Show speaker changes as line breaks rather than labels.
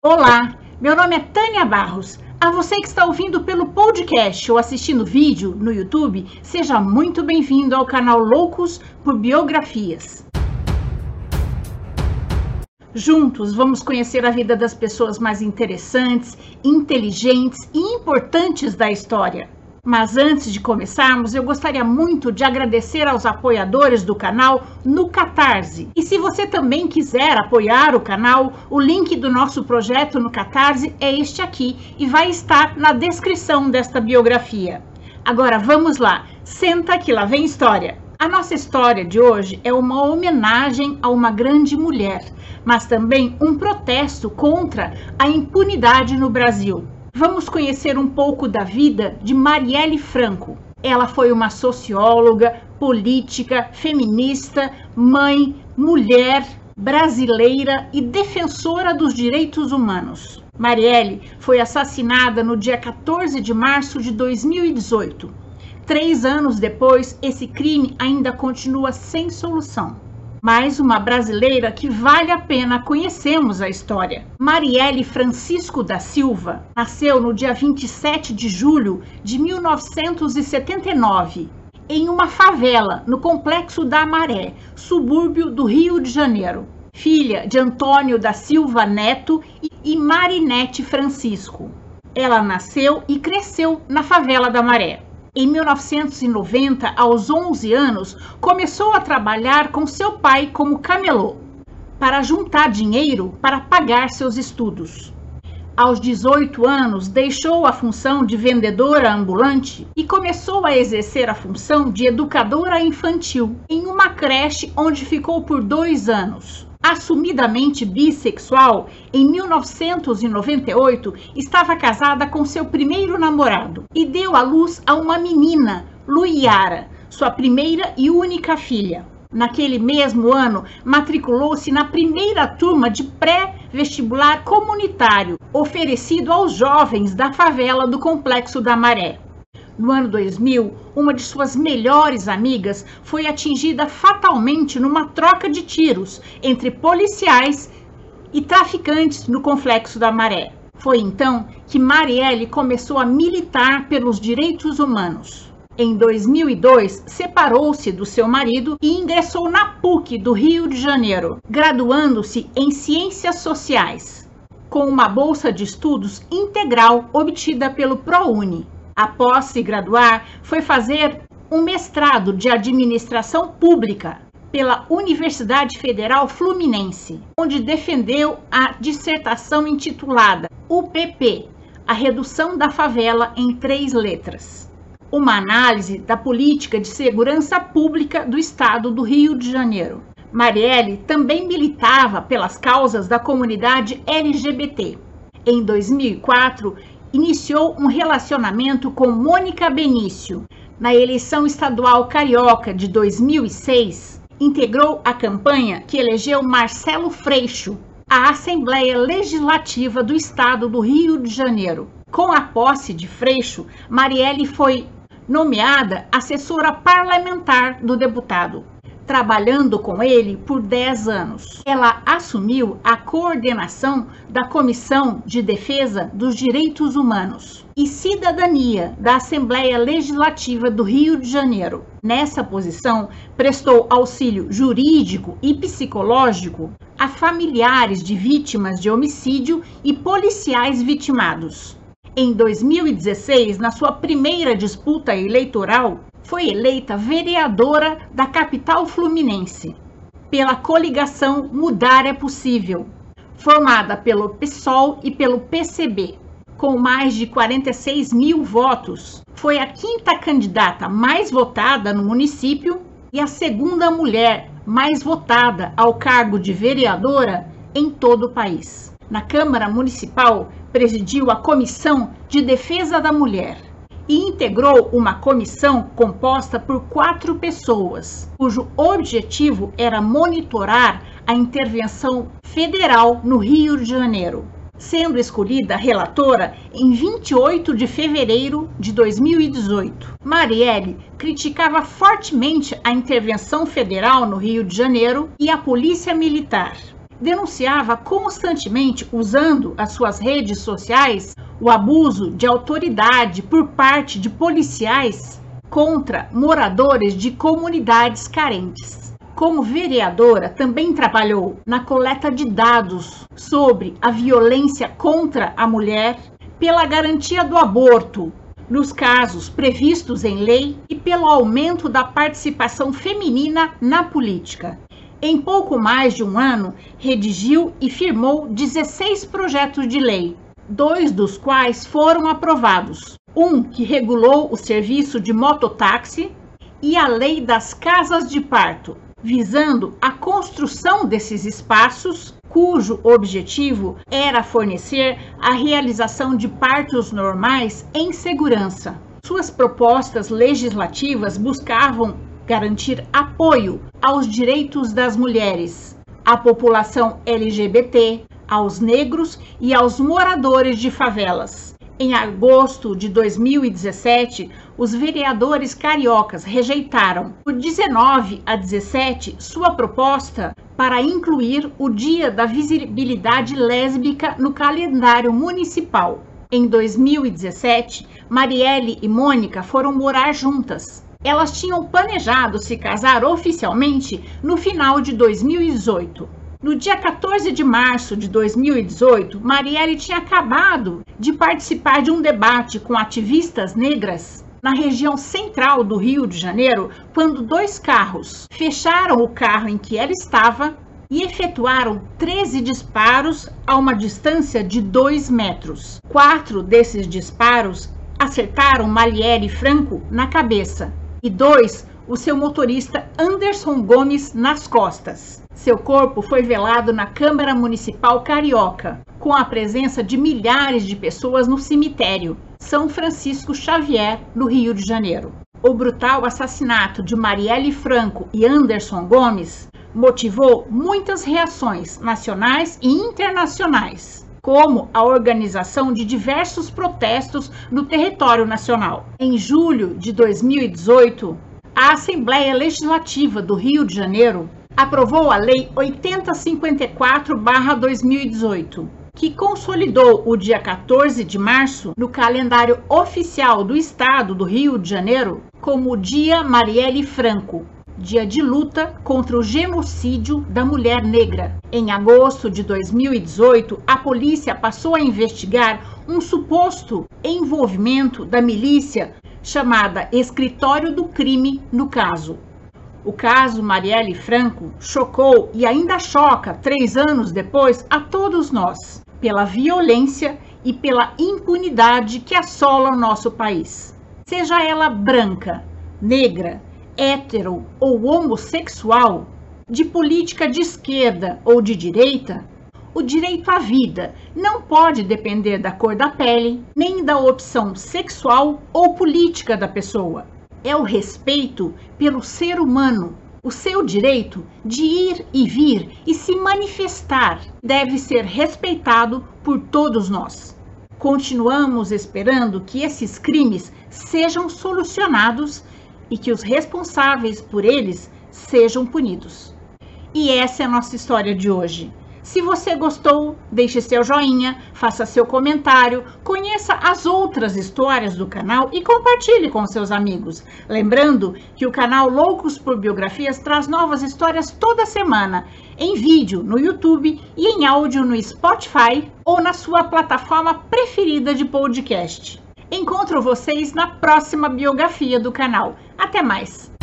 Olá, meu nome é Tânia Barros. A você que está ouvindo pelo podcast ou assistindo vídeo no YouTube, seja muito bem-vindo ao canal Loucos por Biografias. Juntos vamos conhecer a vida das pessoas mais interessantes, inteligentes e importantes da história. Mas antes de começarmos, eu gostaria muito de agradecer aos apoiadores do canal no Catarse. E se você também quiser apoiar o canal, o link do nosso projeto no Catarse é este aqui e vai estar na descrição desta biografia. Agora vamos lá, senta que lá vem história. A nossa história de hoje é uma homenagem a uma grande mulher, mas também um protesto contra a impunidade no Brasil vamos conhecer um pouco da vida de Marielle Franco. Ela foi uma socióloga, política, feminista, mãe, mulher, brasileira e defensora dos direitos humanos. Marielle foi assassinada no dia 14 de março de 2018. Três anos depois, esse crime ainda continua sem solução mais uma brasileira que vale a pena conhecermos a história. Marielle Francisco da Silva nasceu no dia 27 de julho de 1979 em uma favela no Complexo da Maré, subúrbio do Rio de Janeiro. Filha de Antônio da Silva Neto e Marinete Francisco. Ela nasceu e cresceu na favela da Maré. Em 1990, aos 11 anos, começou a trabalhar com seu pai como camelô, para juntar dinheiro para pagar seus estudos. Aos 18 anos, deixou a função de vendedora ambulante e começou a exercer a função de educadora infantil em uma creche onde ficou por dois anos assumidamente bissexual, em 1998 estava casada com seu primeiro namorado e deu à luz a uma menina, Luiara, sua primeira e única filha. Naquele mesmo ano, matriculou-se na primeira turma de pré-vestibular comunitário oferecido aos jovens da favela do Complexo da Maré. No ano 2000, uma de suas melhores amigas foi atingida fatalmente numa troca de tiros entre policiais e traficantes no Complexo da Maré. Foi então que Marielle começou a militar pelos direitos humanos. Em 2002, separou-se do seu marido e ingressou na PUC do Rio de Janeiro, graduando-se em Ciências Sociais, com uma bolsa de estudos integral obtida pelo ProUni. Após se graduar, foi fazer um mestrado de administração pública pela Universidade Federal Fluminense, onde defendeu a dissertação intitulada UPP A Redução da Favela em Três Letras uma análise da política de segurança pública do estado do Rio de Janeiro. Marielle também militava pelas causas da comunidade LGBT. Em 2004, iniciou um relacionamento com Mônica Benício. Na eleição estadual carioca de 2006, integrou a campanha que elegeu Marcelo Freixo à Assembleia Legislativa do Estado do Rio de Janeiro. Com a posse de Freixo, Marielle foi nomeada assessora parlamentar do deputado trabalhando com ele por 10 anos. Ela assumiu a coordenação da Comissão de Defesa dos Direitos Humanos e Cidadania da Assembleia Legislativa do Rio de Janeiro. Nessa posição, prestou auxílio jurídico e psicológico a familiares de vítimas de homicídio e policiais vitimados. Em 2016, na sua primeira disputa eleitoral, foi eleita vereadora da capital fluminense pela coligação Mudar é Possível, formada pelo PSOL e pelo PCB. Com mais de 46 mil votos, foi a quinta candidata mais votada no município e a segunda mulher mais votada ao cargo de vereadora em todo o país. Na Câmara Municipal, presidiu a Comissão de Defesa da Mulher e integrou uma comissão composta por quatro pessoas, cujo objetivo era monitorar a intervenção federal no Rio de Janeiro, sendo escolhida relatora em 28 de fevereiro de 2018. Marielle criticava fortemente a intervenção federal no Rio de Janeiro e a polícia militar. denunciava constantemente, usando as suas redes sociais, o abuso de autoridade por parte de policiais contra moradores de comunidades carentes. Como vereadora, também trabalhou na coleta de dados sobre a violência contra a mulher, pela garantia do aborto, nos casos previstos em lei e pelo aumento da participação feminina na política. Em pouco mais de um ano, redigiu e firmou 16 projetos de lei, dois dos quais foram aprovados. Um que regulou o serviço de mototáxi e a lei das casas de parto, visando a construção desses espaços cujo objetivo era fornecer a realização de partos normais em segurança. Suas propostas legislativas buscavam garantir apoio aos direitos das mulheres, à população LGBT, aos negros e aos moradores de favelas. Em agosto de 2017, os vereadores cariocas rejeitaram, por 19 a 17, sua proposta para incluir o Dia da Visibilidade Lésbica no calendário municipal. Em 2017, Marielle e Mônica foram morar juntas. Elas tinham planejado se casar oficialmente no final de 2018. No dia 14 de março de 2018, Marielle tinha acabado de participar de um debate com ativistas negras na região central do Rio de Janeiro, quando dois carros fecharam o carro em que ela estava e efetuaram 13 disparos a uma distância de 2 metros. Quatro desses disparos acertaram Marielle Franco na cabeça e dois o seu motorista Anderson Gomes nas costas. Seu corpo foi velado na Câmara Municipal Carioca, com a presença de milhares de pessoas no cemitério São Francisco Xavier, no Rio de Janeiro. O brutal assassinato de Marielle Franco e Anderson Gomes motivou muitas reações nacionais e internacionais, como a organização de diversos protestos no território nacional. Em julho de 2018, a Assembleia Legislativa do Rio de Janeiro aprovou a Lei 8054-2018, que consolidou o dia 14 de março no calendário oficial do Estado do Rio de Janeiro como Dia Marielle Franco, dia de luta contra o genocídio da mulher negra. Em agosto de 2018, a polícia passou a investigar um suposto envolvimento da milícia chamada Escritório do Crime no caso. O caso Marielle Franco chocou e ainda choca, três anos depois, a todos nós, pela violência e pela impunidade que assola o nosso país. Seja ela branca, negra, hétero ou homossexual, de política de esquerda ou de direita, o direito à vida não pode depender da cor da pele, nem da opção sexual ou política da pessoa. É o respeito pelo ser humano. O seu direito de ir e vir e se manifestar deve ser respeitado por todos nós. Continuamos esperando que esses crimes sejam solucionados e que os responsáveis por eles sejam punidos. E essa é a nossa história de hoje. Se você gostou, deixe seu joinha, faça seu comentário, conheça as outras histórias do canal e compartilhe com seus amigos. Lembrando que o canal Loucos por Biografias traz novas histórias toda semana, em vídeo no YouTube e em áudio no Spotify ou na sua plataforma preferida de podcast. Encontro vocês na próxima biografia do canal. Até mais!